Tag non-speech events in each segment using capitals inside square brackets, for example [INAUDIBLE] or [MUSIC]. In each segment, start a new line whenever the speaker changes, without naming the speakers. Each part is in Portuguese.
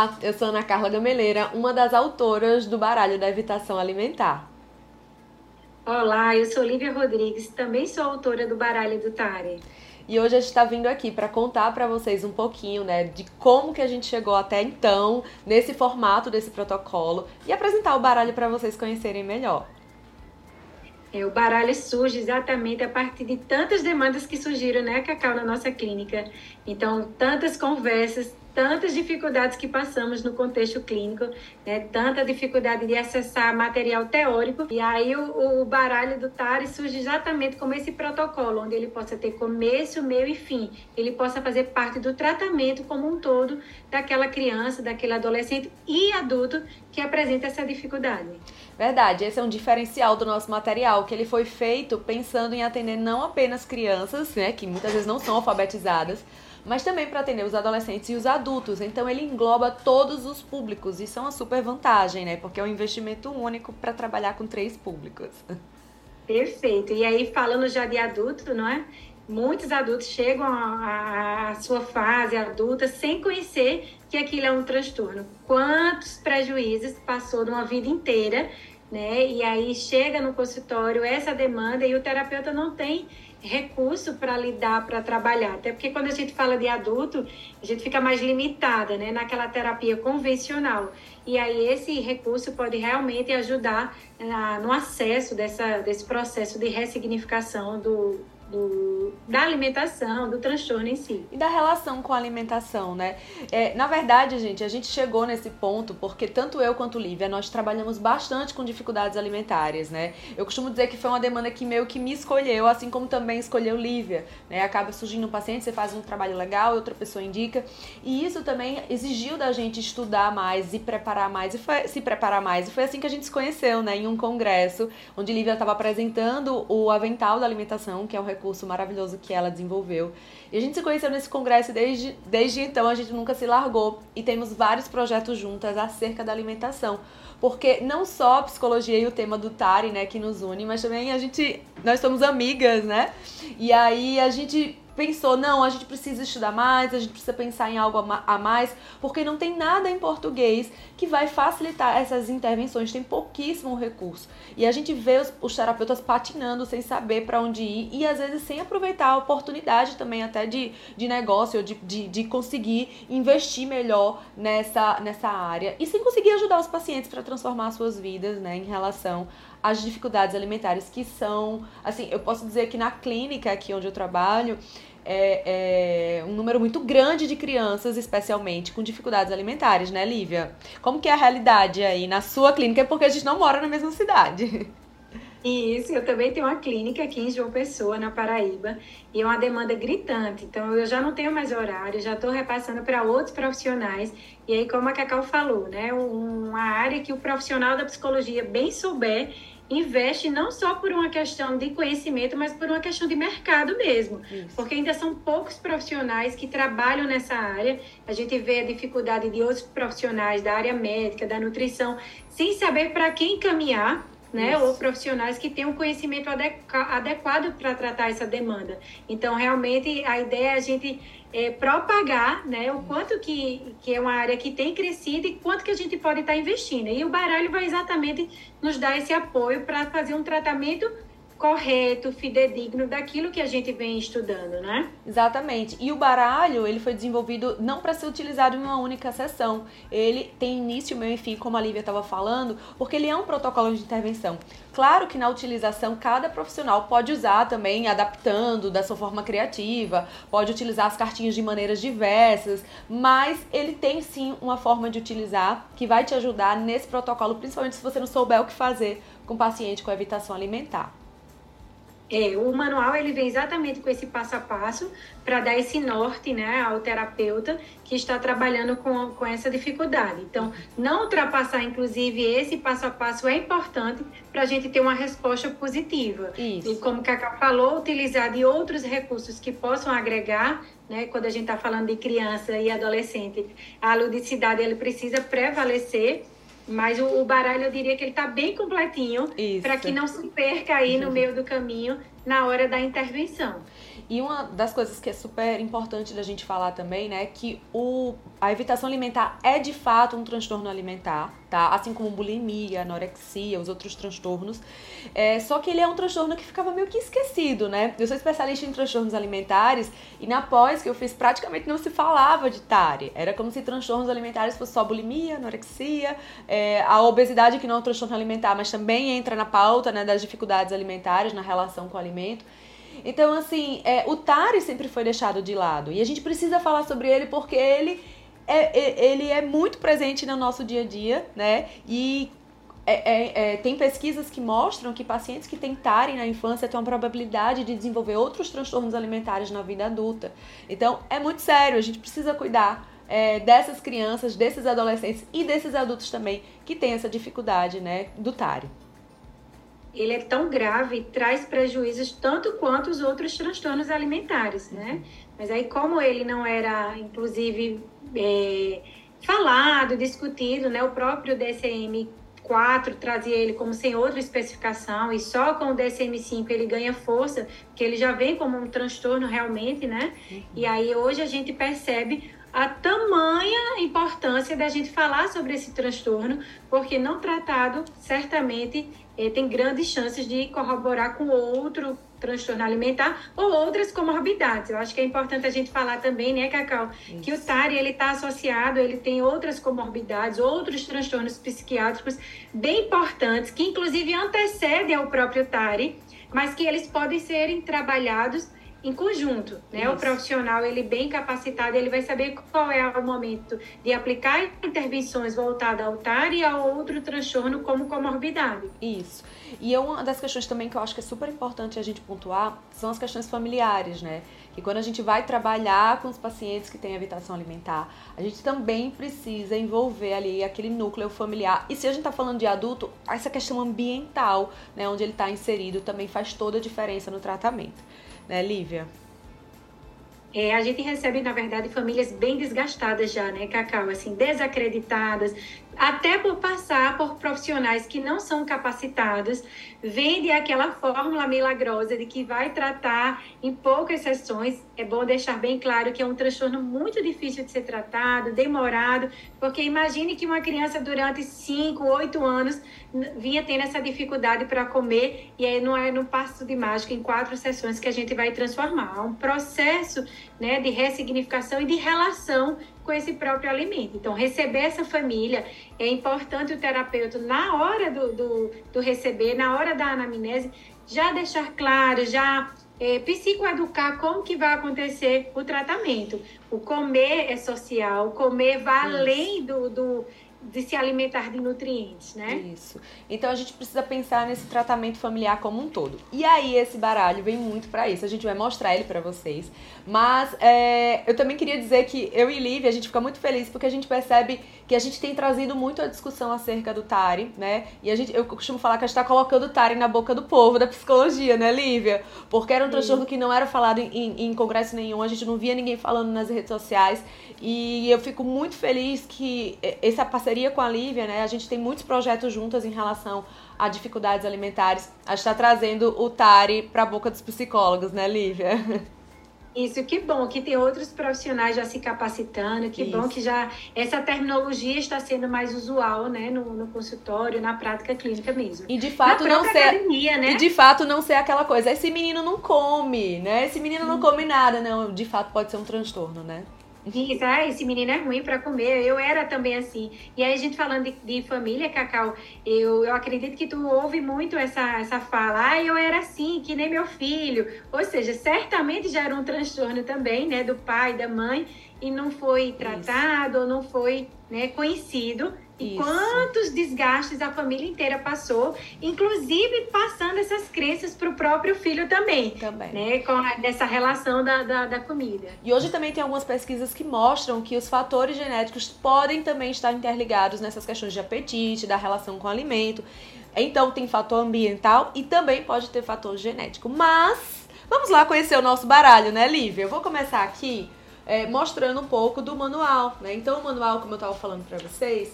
Olá, eu sou Ana Carla Gameleira, uma das autoras do Baralho da Evitação Alimentar.
Olá, eu sou Lívia Rodrigues, também sou autora do Baralho do Tare.
E hoje a gente está vindo aqui para contar para vocês um pouquinho, né, de como que a gente chegou até então nesse formato desse protocolo e apresentar o baralho para vocês conhecerem melhor.
É, o baralho surge exatamente a partir de tantas demandas que surgiram, né, Cacau, na nossa clínica. Então, tantas conversas, tantas dificuldades que passamos no contexto clínico, né? tanta dificuldade de acessar material teórico. E aí o, o baralho do TARI surge exatamente como esse protocolo, onde ele possa ter começo, meio e fim. Ele possa fazer parte do tratamento como um todo daquela criança, daquele adolescente e adulto que apresenta essa dificuldade.
Verdade, esse é um diferencial do nosso material, que ele foi feito pensando em atender não apenas crianças, né, que muitas vezes não são alfabetizadas, mas também para atender os adolescentes e os adultos. Então ele engloba todos os públicos. Isso é uma super vantagem, né? Porque é um investimento único para trabalhar com três públicos. [LAUGHS]
Perfeito. E aí, falando já de adulto, não é? Muitos adultos chegam à sua fase adulta sem conhecer que aquilo é um transtorno. Quantos prejuízos passou numa vida inteira, né? E aí chega no consultório essa demanda e o terapeuta não tem recurso para lidar, para trabalhar. Até porque quando a gente fala de adulto, a gente fica mais limitada, né, naquela terapia convencional. E aí esse recurso pode realmente ajudar ah, no acesso dessa, desse processo de ressignificação do, do, da alimentação, do transtorno em si.
E da relação com a alimentação, né? É, na verdade, gente, a gente chegou nesse ponto porque tanto eu quanto Lívia, nós trabalhamos bastante com dificuldades alimentares, né? Eu costumo dizer que foi uma demanda que meio que me escolheu, assim como também escolheu Lívia, né? Acaba surgindo um paciente, você faz um trabalho legal, outra pessoa indica, e isso também exigiu da gente estudar mais e preparar mais, e foi, se preparar mais, e foi assim que a gente se conheceu, né? Em um congresso, onde Lívia estava apresentando o Avental da Alimentação, que é um recurso maravilhoso que ela desenvolveu. E a gente se conheceu nesse congresso desde, desde então a gente nunca se largou e temos vários projetos juntas acerca da alimentação. Porque não só a psicologia e o tema do Tari, né, que nos une, mas também a gente, nós somos amigas, né? E aí a gente pensou, não, a gente precisa estudar mais, a gente precisa pensar em algo a mais, porque não tem nada em português que vai facilitar essas intervenções, tem pouquíssimo recurso. E a gente vê os, os terapeutas patinando sem saber para onde ir e às vezes sem aproveitar a oportunidade também até de, de negócio, de, de, de conseguir investir melhor nessa, nessa área e sem conseguir ajudar os pacientes para transformar suas vidas né, em relação às dificuldades alimentares que são, assim, eu posso dizer que na clínica aqui onde eu trabalho, é, é, um número muito grande de crianças, especialmente com dificuldades alimentares, né, Lívia? Como que é a realidade aí na sua clínica? Porque a gente não mora na mesma cidade.
Isso, eu também tenho uma clínica aqui em João Pessoa, na Paraíba, e é uma demanda gritante. Então, eu já não tenho mais horário, já estou repassando para outros profissionais. E aí, como a Cacau falou, né, uma área que o profissional da psicologia bem souber investe não só por uma questão de conhecimento, mas por uma questão de mercado mesmo. Isso. Porque ainda são poucos profissionais que trabalham nessa área. A gente vê a dificuldade de outros profissionais da área médica, da nutrição, sem saber para quem caminhar né? Isso. Ou profissionais que tenham conhecimento adequado para tratar essa demanda. Então, realmente, a ideia é a gente é, propagar né, o quanto que, que é uma área que tem crescido e quanto que a gente pode estar investindo. E o baralho vai exatamente nos dar esse apoio para fazer um tratamento correto, fidedigno daquilo que a gente vem estudando, né?
Exatamente. E o baralho, ele foi desenvolvido não para ser utilizado em uma única sessão. Ele tem início, meio e fim, como a Lívia estava falando, porque ele é um protocolo de intervenção. Claro que na utilização cada profissional pode usar também adaptando da sua forma criativa, pode utilizar as cartinhas de maneiras diversas, mas ele tem sim uma forma de utilizar que vai te ajudar nesse protocolo, principalmente se você não souber o que fazer com o paciente com evitação alimentar.
É, o manual ele vem exatamente com esse passo a passo para dar esse norte né, ao terapeuta que está trabalhando com, com essa dificuldade. Então, não ultrapassar, inclusive, esse passo a passo é importante para a gente ter uma resposta positiva. Isso. E como a Cacau falou, utilizar de outros recursos que possam agregar, né, quando a gente está falando de criança e adolescente, a ludicidade ele precisa prevalecer mas o, o, baralho eu diria que ele está bem completinho para que não se perca aí no meio do caminho na hora da intervenção.
E uma das coisas que é super importante da gente falar também, né, que o, a evitação alimentar é de fato um transtorno alimentar, tá? Assim como bulimia, anorexia, os outros transtornos. É, só que ele é um transtorno que ficava meio que esquecido, né? Eu sou especialista em transtornos alimentares e na pós que eu fiz praticamente não se falava de TARI. Era como se transtornos alimentares fosse só bulimia, anorexia, é, a obesidade que não é um transtorno alimentar, mas também entra na pauta, né, das dificuldades alimentares na relação com o alimento. Então, assim, é, o Tari sempre foi deixado de lado. E a gente precisa falar sobre ele porque ele é, é ele é muito presente no nosso dia a dia, né? E é, é, é, tem pesquisas que mostram que pacientes que tentarem na infância têm uma probabilidade de desenvolver outros transtornos alimentares na vida adulta. Então, é muito sério, a gente precisa cuidar é, dessas crianças, desses adolescentes e desses adultos também que têm essa dificuldade né, do TARI
ele é tão grave, traz prejuízos tanto quanto os outros transtornos alimentares, né? Mas aí, como ele não era, inclusive, é, falado, discutido, né? O próprio DSM-4 trazia ele como sem outra especificação e só com o DSM-5 ele ganha força, que ele já vem como um transtorno realmente, né? Uhum. E aí, hoje a gente percebe a tamanha importância da gente falar sobre esse transtorno, porque não tratado, certamente tem grandes chances de corroborar com outro transtorno alimentar ou outras comorbidades. Eu acho que é importante a gente falar também, né, Cacau, Isso. que o TARI ele está associado, ele tem outras comorbidades, outros transtornos psiquiátricos bem importantes, que inclusive antecedem ao próprio TARI, mas que eles podem serem trabalhados em conjunto, né? Isso. O profissional, ele bem capacitado, ele vai saber qual é o momento de aplicar intervenções voltadas ao TAR e a outro transtorno como comorbidade.
Isso. E uma das questões também que eu acho que é super importante a gente pontuar são as questões familiares, né? Que quando a gente vai trabalhar com os pacientes que têm evitação alimentar, a gente também precisa envolver ali aquele núcleo familiar. E se a gente está falando de adulto, essa questão ambiental, né, onde ele está inserido, também faz toda a diferença no tratamento né, Lívia?
É, a gente recebe, na verdade, famílias bem desgastadas já, né, Cacau? Assim, desacreditadas, até por passar por profissionais que não são capacitados, vende aquela fórmula milagrosa de que vai tratar em poucas sessões. É bom deixar bem claro que é um transtorno muito difícil de ser tratado, demorado, porque imagine que uma criança durante 5, 8 anos vinha tendo essa dificuldade para comer e aí não é no passo de mágica em quatro sessões que a gente vai transformar. É um processo né, de ressignificação e de relação com esse próprio alimento. Então, receber essa família, é importante o terapeuta, na hora do, do, do receber, na hora da anamnese, já deixar claro, já é, psicoeducar como que vai acontecer o tratamento. O comer é social, o comer vai Isso. além do, do de se alimentar de nutrientes, né?
Isso. Então a gente precisa pensar nesse tratamento familiar como um todo. E aí esse baralho vem muito para isso. A gente vai mostrar ele para vocês. Mas é, eu também queria dizer que eu e Lívia a gente fica muito feliz porque a gente percebe que a gente tem trazido muito a discussão acerca do Tari, né? E a gente, eu costumo falar que a gente tá colocando o Tari na boca do povo da psicologia, né, Lívia? Porque era um transtorno que não era falado em, em congresso nenhum, a gente não via ninguém falando nas redes sociais. E eu fico muito feliz que essa parceria com a Lívia, né? A gente tem muitos projetos juntas em relação a dificuldades alimentares. A gente está trazendo o Tari para a boca dos psicólogos, né, Lívia?
Isso, que bom que tem outros profissionais já se capacitando, que Isso. bom que já essa terminologia está sendo mais usual, né, no, no consultório, na prática clínica mesmo.
E de fato não ser academia, né? E de fato não ser aquela coisa, esse menino não come, né? Esse menino não come nada, não, de fato pode ser um transtorno, né?
Diz, ah, esse menino é ruim para comer. Eu era também assim. E aí, a gente falando de, de, família, Cacau, eu, eu acredito que tu ouve muito essa, essa fala. Ah, eu era assim, que nem meu filho. Ou seja, certamente já era um transtorno também, né, do pai, da mãe, e não foi tratado, Isso. ou não foi né, conhecido. E quantos desgastes a família inteira passou, inclusive passando essas crenças para o próprio filho também. Também. Né, com a, dessa relação da, da, da, comida.
E hoje também tem algumas pesquisas que mostram que os fatores genéticos podem também estar interligados nessas questões de apetite, da relação com o alimento. Então tem fator ambiental e também pode ter fator genético. Mas vamos lá conhecer o nosso baralho, né, Lívia? Eu vou começar aqui é, mostrando um pouco do manual, né? Então o manual, como eu estava falando para vocês,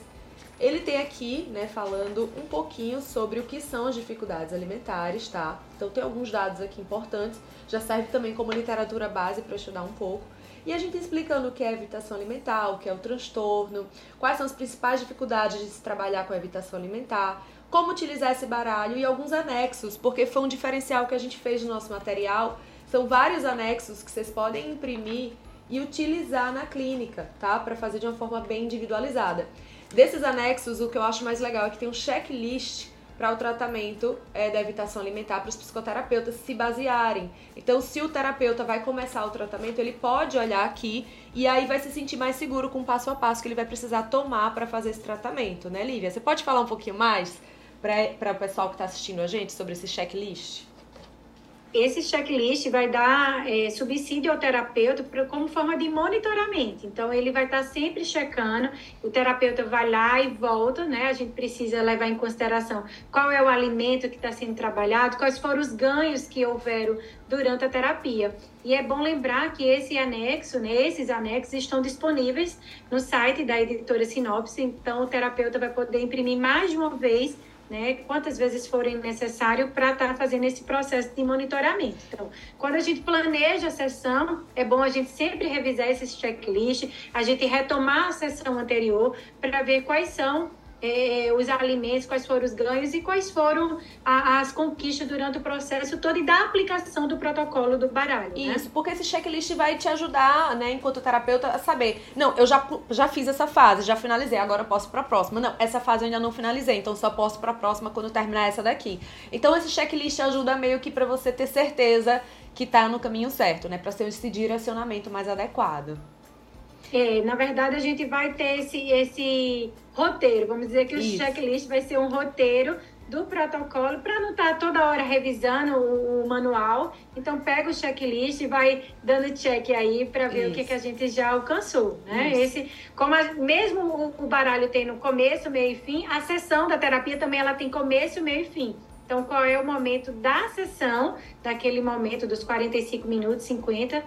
ele tem aqui, né, falando um pouquinho sobre o que são as dificuldades alimentares, tá? Então tem alguns dados aqui importantes, já serve também como literatura base para estudar um pouco. E a gente explicando o que é evitação alimentar, o que é o transtorno, quais são as principais dificuldades de se trabalhar com a evitação alimentar, como utilizar esse baralho e alguns anexos, porque foi um diferencial que a gente fez no nosso material. São vários anexos que vocês podem imprimir e utilizar na clínica, tá? Para fazer de uma forma bem individualizada. Desses anexos, o que eu acho mais legal é que tem um checklist para o tratamento é, da evitação alimentar para os psicoterapeutas se basearem. Então, se o terapeuta vai começar o tratamento, ele pode olhar aqui e aí vai se sentir mais seguro com o passo a passo que ele vai precisar tomar para fazer esse tratamento, né, Lívia? Você pode falar um pouquinho mais para o pessoal que está assistindo a gente sobre esse checklist?
Esse checklist vai dar é, subsídio ao terapeuta como forma de monitoramento. Então, ele vai estar sempre checando, o terapeuta vai lá e volta, né? A gente precisa levar em consideração qual é o alimento que está sendo trabalhado, quais foram os ganhos que houveram durante a terapia. E é bom lembrar que esse anexo, né, esses anexos estão disponíveis no site da editora Sinopse, então o terapeuta vai poder imprimir mais de uma vez né, quantas vezes forem necessário para estar tá fazendo esse processo de monitoramento. Então, quando a gente planeja a sessão, é bom a gente sempre revisar esses checklists, a gente retomar a sessão anterior para ver quais são é, os alimentos, quais foram os ganhos e quais foram a, as conquistas durante o processo todo e da aplicação do protocolo do baralho.
Né? Isso, né? porque esse checklist vai te ajudar, né, enquanto terapeuta, a saber, não, eu já, já fiz essa fase, já finalizei, agora eu posso para a próxima. Não, essa fase eu ainda não finalizei, então só posso para a próxima quando terminar essa daqui. Então esse checklist ajuda meio que para você ter certeza que está no caminho certo, né, para ser esse direcionamento mais adequado.
É, na verdade, a gente vai ter esse, esse roteiro. Vamos dizer que o Isso. checklist vai ser um roteiro do protocolo para não estar tá toda hora revisando o, o, manual. Então pega o checklist e vai dando check aí para ver Isso. o que, que a gente já alcançou, né? Isso. Esse, como a, mesmo o, o, baralho tem no começo, meio e fim, a sessão da terapia também ela tem começo, meio e fim. Então, qual é o momento da sessão, daquele momento dos 45 minutos, 50,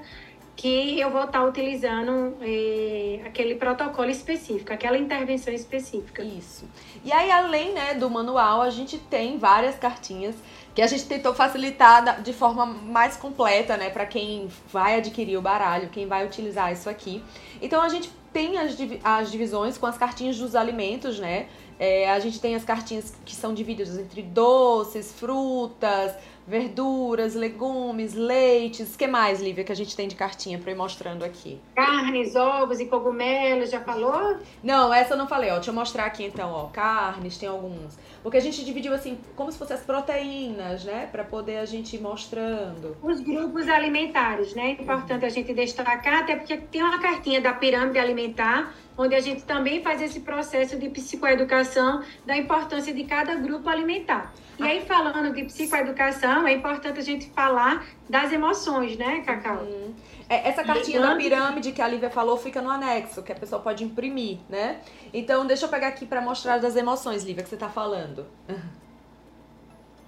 que eu vou estar utilizando é, aquele protocolo específico, aquela intervenção específica.
Isso. E aí, além né, do manual, a gente tem várias cartinhas que a gente tentou facilitar de forma mais completa, né, para quem vai adquirir o baralho, quem vai utilizar isso aqui. Então, a gente tem as, as divisões com as cartinhas dos alimentos, né? É, a gente tem as cartinhas que são divididas entre doces, frutas, verduras, legumes, leites. O que mais, Lívia, que a gente tem de cartinha para ir mostrando aqui?
Carnes, ovos e cogumelos, já falou?
Não, essa eu não falei, ó. Deixa eu mostrar aqui então, ó. Carnes, tem alguns. Porque a gente dividiu assim, como se fossem as proteínas, né? Para poder a gente ir mostrando.
Os grupos alimentares, né? É importante a gente destacar, até porque tem uma cartinha da pirâmide alimentar onde a gente também faz esse processo de psicoeducação da importância de cada grupo alimentar. E aí, falando de psicoeducação, é importante a gente falar das emoções, né, Cacau? Uhum.
É, essa cartinha da pirâmide que a Lívia falou fica no anexo, que a pessoa pode imprimir, né? Então, deixa eu pegar aqui para mostrar das emoções, Lívia, que você tá falando. [LAUGHS]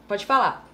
Pode falar.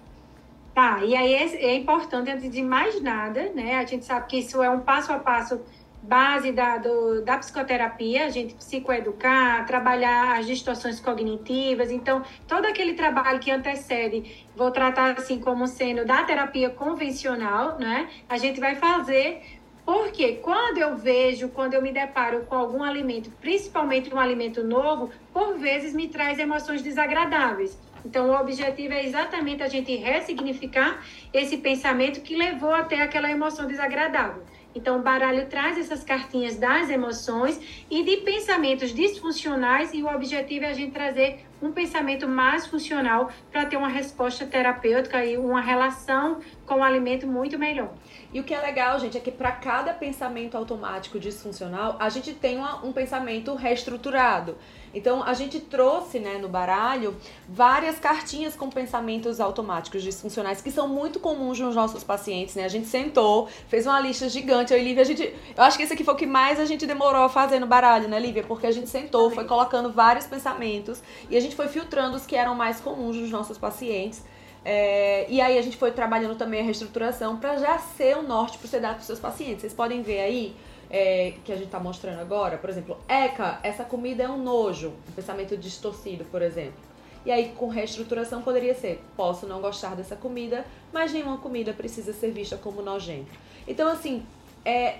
Tá, e aí é, é importante, antes de mais nada, né? A gente sabe que isso é um passo a passo base da, do, da psicoterapia, a gente psicoeducar, trabalhar as distorções cognitivas. Então, todo aquele trabalho que antecede, vou tratar assim como sendo da terapia convencional, né? A gente vai fazer porque quando eu vejo, quando eu me deparo com algum alimento, principalmente um alimento novo, por vezes me traz emoções desagradáveis. Então, o objetivo é exatamente a gente ressignificar esse pensamento que levou até aquela emoção desagradável. Então, o baralho traz essas cartinhas das emoções e de pensamentos disfuncionais, e o objetivo é a gente trazer um pensamento mais funcional para ter uma resposta terapêutica e uma relação com o alimento muito melhor.
E o que é legal, gente, é que para cada pensamento automático disfuncional, a gente tem uma, um pensamento reestruturado. Então, a gente trouxe, né, no baralho, várias cartinhas com pensamentos automáticos disfuncionais que são muito comuns nos nossos pacientes, né? A gente sentou, fez uma lista gigante. Eu e Lívia, a gente, eu acho que esse aqui foi o que mais a gente demorou a fazer no baralho, né, Lívia? Porque a gente sentou, foi colocando vários pensamentos e a gente foi filtrando os que eram mais comuns nos nossos pacientes É, e aí a gente foi trabalhando também a reestruturação para já ser o norte para você dar para os seus pacientes. Vocês podem ver aí é, que a gente está mostrando agora, por exemplo, Eca, essa comida é um nojo, um pensamento distorcido, por exemplo. E aí, com reestruturação, poderia ser: posso não gostar dessa comida, mas nenhuma comida precisa ser vista como nojenta. Então, assim, é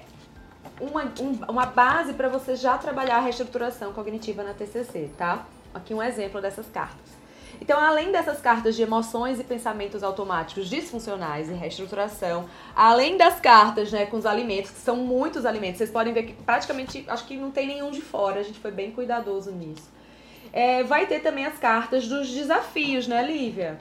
uma, um, uma base para você já trabalhar a reestruturação cognitiva na TCC, tá? Aqui um exemplo dessas cartas. Então, além dessas cartas de emoções e pensamentos automáticos disfuncionais e reestruturação, além das cartas né, com os alimentos, que são muitos alimentos, vocês podem ver que praticamente, acho que não tem nenhum de fora, a gente foi bem cuidadoso nisso. É, vai ter também as cartas dos desafios, né, Lívia?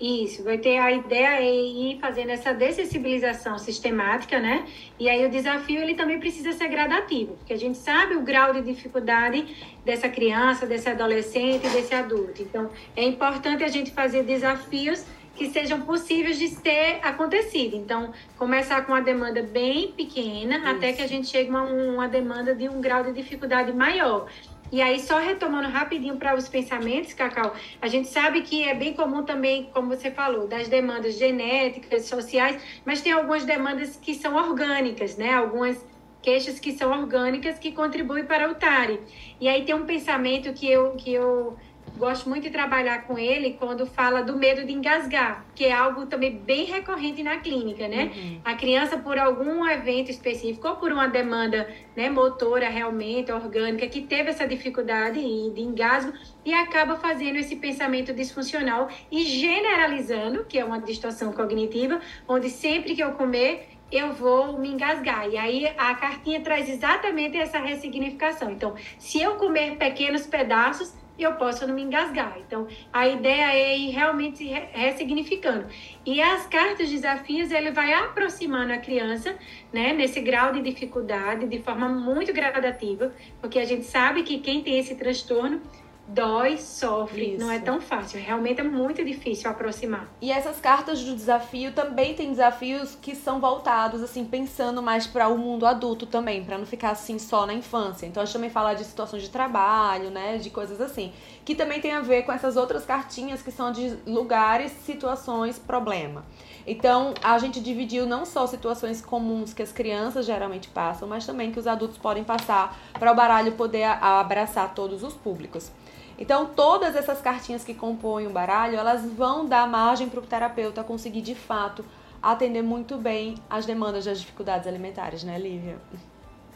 Isso, vai ter a ideia é ir fazendo essa dessensibilização sistemática, né? E aí o desafio ele também precisa ser gradativo, porque a gente sabe o grau de dificuldade dessa criança, desse adolescente, desse adulto. Então, é importante a gente fazer desafios que sejam possíveis de ser acontecido. Então, começar com uma demanda bem pequena, Isso. até que a gente chegue a uma, uma demanda de um grau de dificuldade maior. E aí, só retomando rapidinho para os pensamentos, Cacau, a gente sabe que é bem comum também, como você falou, das demandas genéticas, sociais, mas tem algumas demandas que são orgânicas, né? Algumas queixas que são orgânicas que contribuem para o TARI. E aí tem um pensamento que eu, que eu gosto muito de trabalhar com ele quando fala do medo de engasgar, que é algo também bem recorrente na clínica, né? Uhum. A criança, por algum evento específico ou por uma demanda né, motora realmente, orgânica, que teve essa dificuldade de engasgo e acaba fazendo esse pensamento disfuncional e generalizando, que é uma distorção cognitiva, onde sempre que eu comer, eu vou me engasgar. E aí a cartinha traz exatamente essa ressignificação. Então, se eu comer pequenos pedaços, eu posso não me engasgar. Então, a ideia é ir realmente ressignificando. E as cartas desafios, ele vai aproximando a criança, né, nesse grau de dificuldade, de forma muito gradativa, porque a gente sabe que quem tem esse transtorno dói, sofre, Isso. não é tão fácil. Realmente é muito difícil aproximar.
E essas cartas do desafio também tem desafios que são voltados assim, pensando mais para o mundo adulto também, para não ficar assim só na infância. Então a gente também fala de situações de trabalho, né, de coisas assim, que também tem a ver com essas outras cartinhas que são de lugares, situações, problema. Então, a gente dividiu não só situações comuns que as crianças geralmente passam, mas também que os adultos podem passar para o baralho poder abraçar todos os públicos. Então, todas essas cartinhas que compõem o baralho, elas vão dar margem para o terapeuta conseguir, de fato, atender muito bem as demandas das dificuldades alimentares, né, Lívia?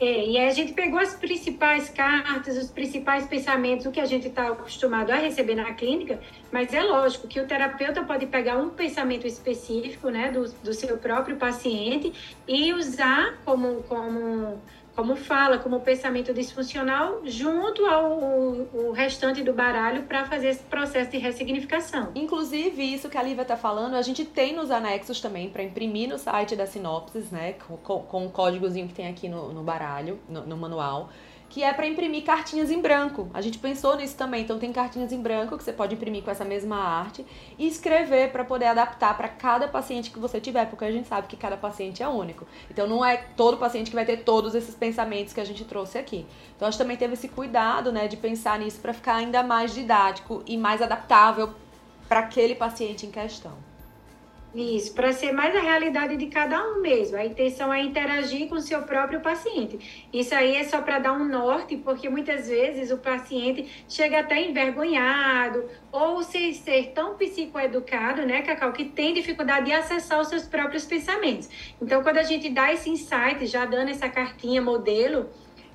É, e a gente pegou as principais cartas, os principais pensamentos, o que a gente está acostumado a receber na clínica, mas é lógico que o terapeuta pode pegar um pensamento específico, né, do, do seu próprio paciente e usar como, como como fala, como pensamento disfuncional, junto ao o restante do baralho para fazer esse processo de ressignificação.
Inclusive, isso que a Lívia está falando, a gente tem nos anexos também para imprimir no site da Sinopsis, né? Com, com, o códigozinho que tem aqui no, no baralho, no, no manual que é para imprimir cartinhas em branco. A gente pensou nisso também, então tem cartinhas em branco que você pode imprimir com essa mesma arte e escrever para poder adaptar para cada paciente que você tiver, porque a gente sabe que cada paciente é único. Então não é todo paciente que vai ter todos esses pensamentos que a gente trouxe aqui. Então a gente também teve esse cuidado, né, de pensar nisso para ficar ainda mais didático e mais adaptável para aquele paciente em questão.
Isso, para ser mais a realidade de cada um mesmo. A intenção é interagir com o seu próprio paciente. Isso aí é só para dar um norte, porque muitas vezes o paciente chega até envergonhado ou sem ser tão psicoeducado, né, Cacau, que tem dificuldade de acessar os seus próprios pensamentos. Então, quando a gente dá esse insight, já dando essa cartinha modelo,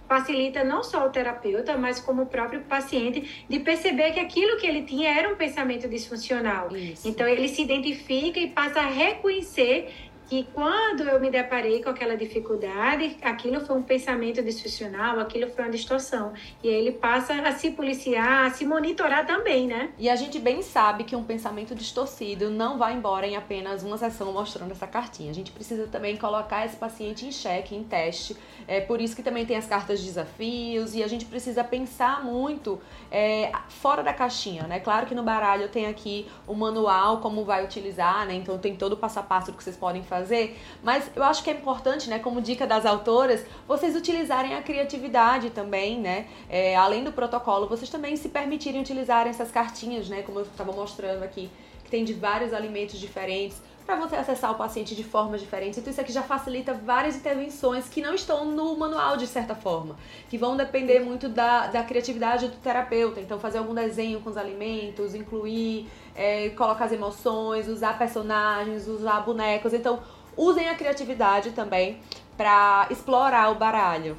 facilita não só o terapeuta, mas como o próprio paciente de perceber que aquilo que ele tinha era um pensamento disfuncional. Isso. Então ele se identifica e passa a reconhecer que quando eu me deparei com aquela dificuldade, aquilo foi um pensamento disfuncional, aquilo foi uma distorção. E aí ele passa a se policiar, a se monitorar também, né?
E a gente bem sabe que um pensamento distorcido não vai embora em apenas uma sessão mostrando essa cartinha. A gente precisa também colocar esse paciente em xeque, em teste. É por isso que também tem as cartas de desafios e a gente precisa pensar muito é, fora da caixinha, né? Claro que no baralho tem aqui o manual, como vai utilizar, né? Então tem todo o passo a passo que vocês podem fazer fazer, mas eu acho que é importante, né, como dica das autoras, vocês utilizarem a criatividade também, né? É, além do protocolo, vocês também se permitirem utilizarem essas cartinhas, né, como eu estava mostrando aqui, que tem de vários alimentos diferentes, para você acessar o paciente de formas diferentes. Então isso aqui já facilita várias intervenções que não estão no manual de certa forma, que vão depender muito da, da criatividade do terapeuta. Então fazer algum desenho com os alimentos, incluir, é, colocar as emoções, usar personagens, usar bonecos. Então usem a criatividade também para explorar o baralho.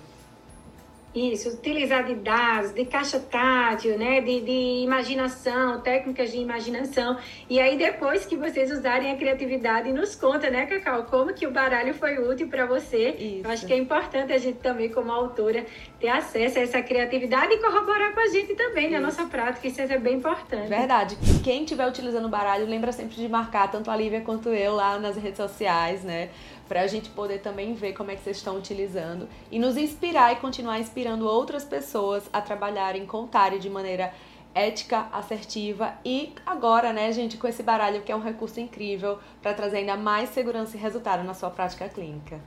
Isso, utilizar de dados, de caixa tátil, né? De, de imaginação, técnicas de imaginação. E aí, depois que vocês usarem a criatividade, nos conta, né, Cacau, como que o baralho foi útil para você. Isso. Eu acho que é importante a gente também, como autora, ter acesso a essa criatividade e corroborar com a gente também na nossa prática. Isso é bem importante.
Verdade. Quem estiver utilizando o baralho, lembra sempre de marcar tanto a Lívia quanto eu lá nas redes sociais, né? Para a gente poder também ver como é que vocês estão utilizando e nos inspirar e continuar inspirando outras pessoas a trabalharem com TARI de maneira ética, assertiva e agora, né, gente, com esse baralho que é um recurso incrível para trazer ainda mais segurança e resultado na sua prática clínica.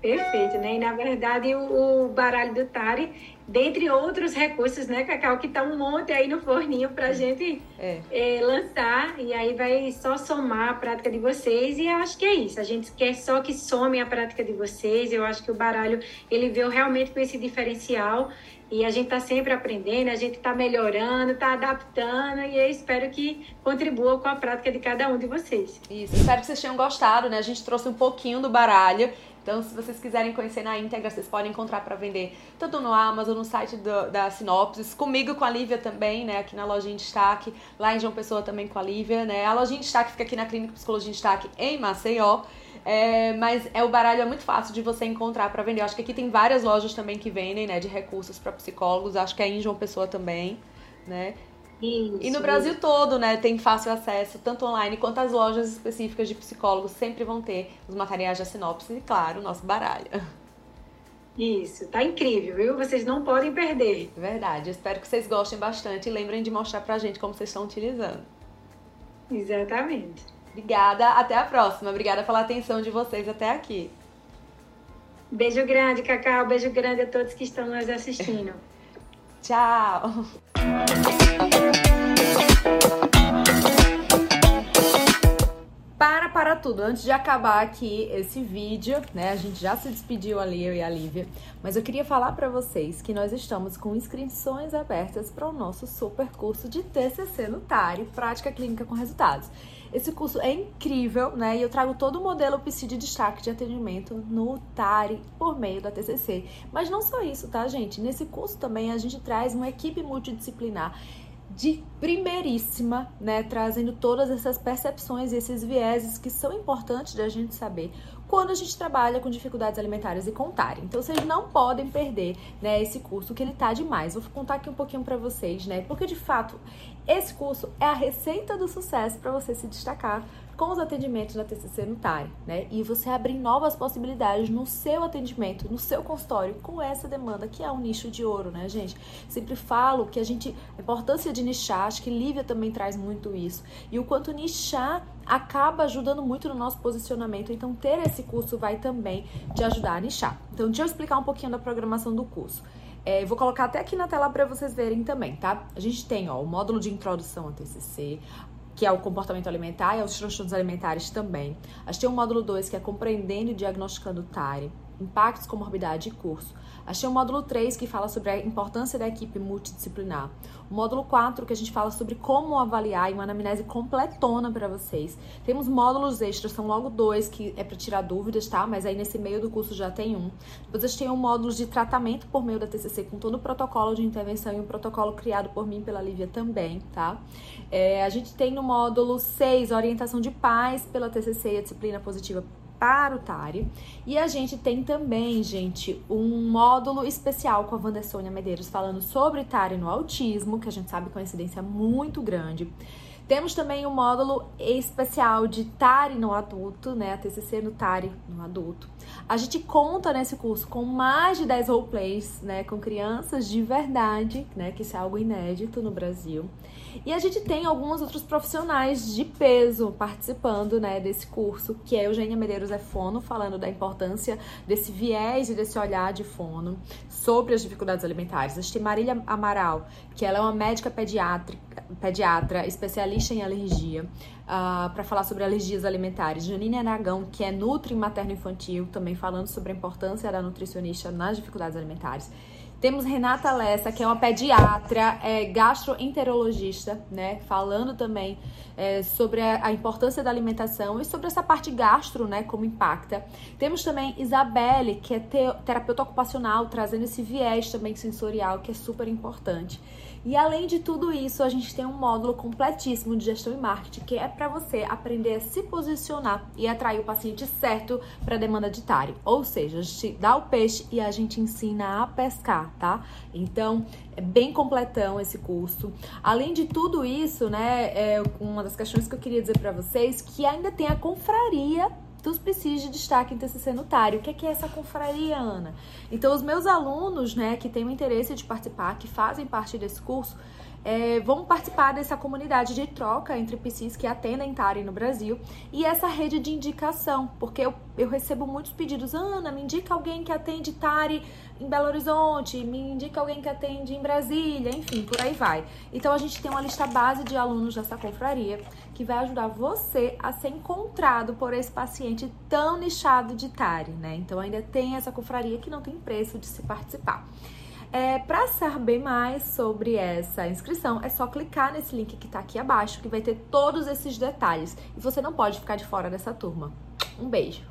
Perfeito, né? E na verdade o, o baralho do Tari, dentre outros recursos, né, Cacau, que tá um monte aí no forninho para a gente é. É, lançar e aí vai só somar a prática de vocês e acho que é isso. A gente quer só que some a prática de vocês. Eu acho que o baralho ele veio realmente com esse diferencial e a gente está sempre aprendendo, a gente está melhorando, está adaptando e eu espero que contribua com a prática de cada um de vocês.
Isso, espero que vocês tenham gostado, né? A gente trouxe um pouquinho do baralho então, se vocês quiserem conhecer na íntegra, vocês podem encontrar para vender tanto no Amazon, no site do, da Sinopsis, comigo com a Lívia também, né? Aqui na Lojinha em Destaque, lá em João Pessoa também com a Lívia, né? A Lojinha em Destaque fica aqui na Clínica Psicologia em Destaque em Maceió. É, mas é o baralho é muito fácil de você encontrar para vender. Eu acho que aqui tem várias lojas também que vendem, né, de recursos para psicólogos. Acho que é em João Pessoa também, né?
Isso,
e no Brasil isso. todo, né, tem fácil acesso, tanto online quanto as lojas específicas de psicólogos sempre vão ter os materiais de sinopse e, claro, o nosso baralho.
Isso, tá incrível, viu? Vocês não podem perder.
Verdade, espero que vocês gostem bastante e lembrem de mostrar pra gente como vocês estão utilizando.
Exatamente.
Obrigada, até a próxima. Obrigada pela atenção de vocês até aqui.
Beijo grande, Cacau. Beijo grande a todos que estão nos assistindo. [LAUGHS]
Tchau. Tudo. Antes de acabar aqui esse vídeo, né? A gente já se despediu ali, eu e a Lívia. Mas eu queria falar para vocês que nós estamos com inscrições abertas para o nosso super curso de TCC no TARI, Prática Clínica com Resultados. Esse curso é incrível, né? E eu trago todo o modelo PC de destaque de atendimento no TARI por meio da TCC. Mas não só isso, tá, gente? Nesse curso também a gente traz uma equipe multidisciplinar de primeiríssima, né, trazendo todas essas percepções e esses vieses que são importantes da gente saber quando a gente trabalha com dificuldades alimentares e contar. Então vocês não podem perder, né, esse curso que ele tá demais. Vou contar aqui um pouquinho para vocês, né? Porque de fato, esse curso é a receita do sucesso para você se destacar com os atendimentos da TCC no TARI, né? E você abrir novas possibilidades no seu atendimento, no seu consultório, com essa demanda que é um nicho de ouro, né, gente? Sempre falo que a gente, a importância de nichar, acho que Lívia também traz muito isso. E o quanto nichar acaba ajudando muito no nosso posicionamento. Então, ter esse curso vai também te ajudar a nichar. Então, deixa eu explicar um pouquinho da programação do curso. É, vou colocar até aqui na tela para vocês verem também, tá? A gente tem ó, o módulo de introdução ao TCC, que é o comportamento alimentar e aos transtornos alimentares também. A gente tem o módulo 2, que é compreendendo e diagnosticando TARI, impactos, comorbidade e curso. Achei o módulo 3 que fala sobre a importância da equipe multidisciplinar. O módulo 4 que a gente fala sobre como avaliar e uma anamnese completona para vocês. Temos módulos extras, são logo dois que é para tirar dúvidas, tá? Mas aí nesse meio do curso já tem um. Depois a gente tem um módulo de tratamento por meio da TCC com todo o protocolo de intervenção e um protocolo criado por mim pela Lívia também, tá? É, a gente tem no módulo 6 orientação de pais pela TCC e a disciplina positiva para o TARI. E a gente tem também, gente, um módulo especial com a Wandersônia Medeiros falando sobre TARI no autismo, que a gente sabe que é uma incidência muito grande. Temos também um módulo especial de TARI no adulto, né? A TCC no TARI no adulto. A gente conta nesse curso com mais de 10 roleplays, né? Com crianças de verdade, né? Que isso é algo inédito no Brasil. E a gente tem alguns outros profissionais de peso participando né, desse curso, que é Eugênia Medeiros é fono, falando da importância desse viés e desse olhar de fono sobre as dificuldades alimentares. A gente tem Marília Amaral, que ela é uma médica pediátrica pediatra especialista em alergia, uh, para falar sobre alergias alimentares. Janine Aragão, que é Nutri Materno Infantil, também falando sobre a importância da nutricionista nas dificuldades alimentares. Temos Renata Lessa, que é uma pediatra, é, gastroenterologista, né? Falando também é, sobre a, a, importância da alimentação e sobre essa parte gastro, né? Como impacta. Temos também Isabelle, que é te, terapeuta ocupacional, trazendo esse viés também sensorial, que é super importante. E além de tudo isso, a gente tem um módulo completíssimo de gestão e marketing que é para você aprender a se posicionar e atrair o paciente certo para a demanda diária. Ou seja, a gente dá o peixe e a gente ensina a pescar, tá? Então, é bem completão esse curso. Além de tudo isso, né, é uma das questões que eu queria dizer para vocês que ainda tem a confraria dos PCs de destaque em TCC notário. O que é, que é essa confraria, Ana? Então, os meus alunos, né, que têm o interesse de participar, que fazem parte desse curso, é, vão participar dessa comunidade de troca entre PCs que atendem TARI no Brasil e essa rede de indicação, porque eu, eu recebo muitos pedidos, Ana, me indica alguém que atende TARI em Belo Horizonte, me indica alguém que atende em Brasília, enfim, por aí vai. Então a gente tem uma lista base de alunos dessa confraria que vai ajudar você a ser encontrado por esse paciente tão nichado de TARI, né? Então ainda tem essa confraria que não tem preço de se participar. É, para saber mais sobre essa inscrição, é só clicar nesse link que está aqui abaixo, que vai ter todos esses detalhes. E você não pode ficar de fora dessa turma. Um beijo!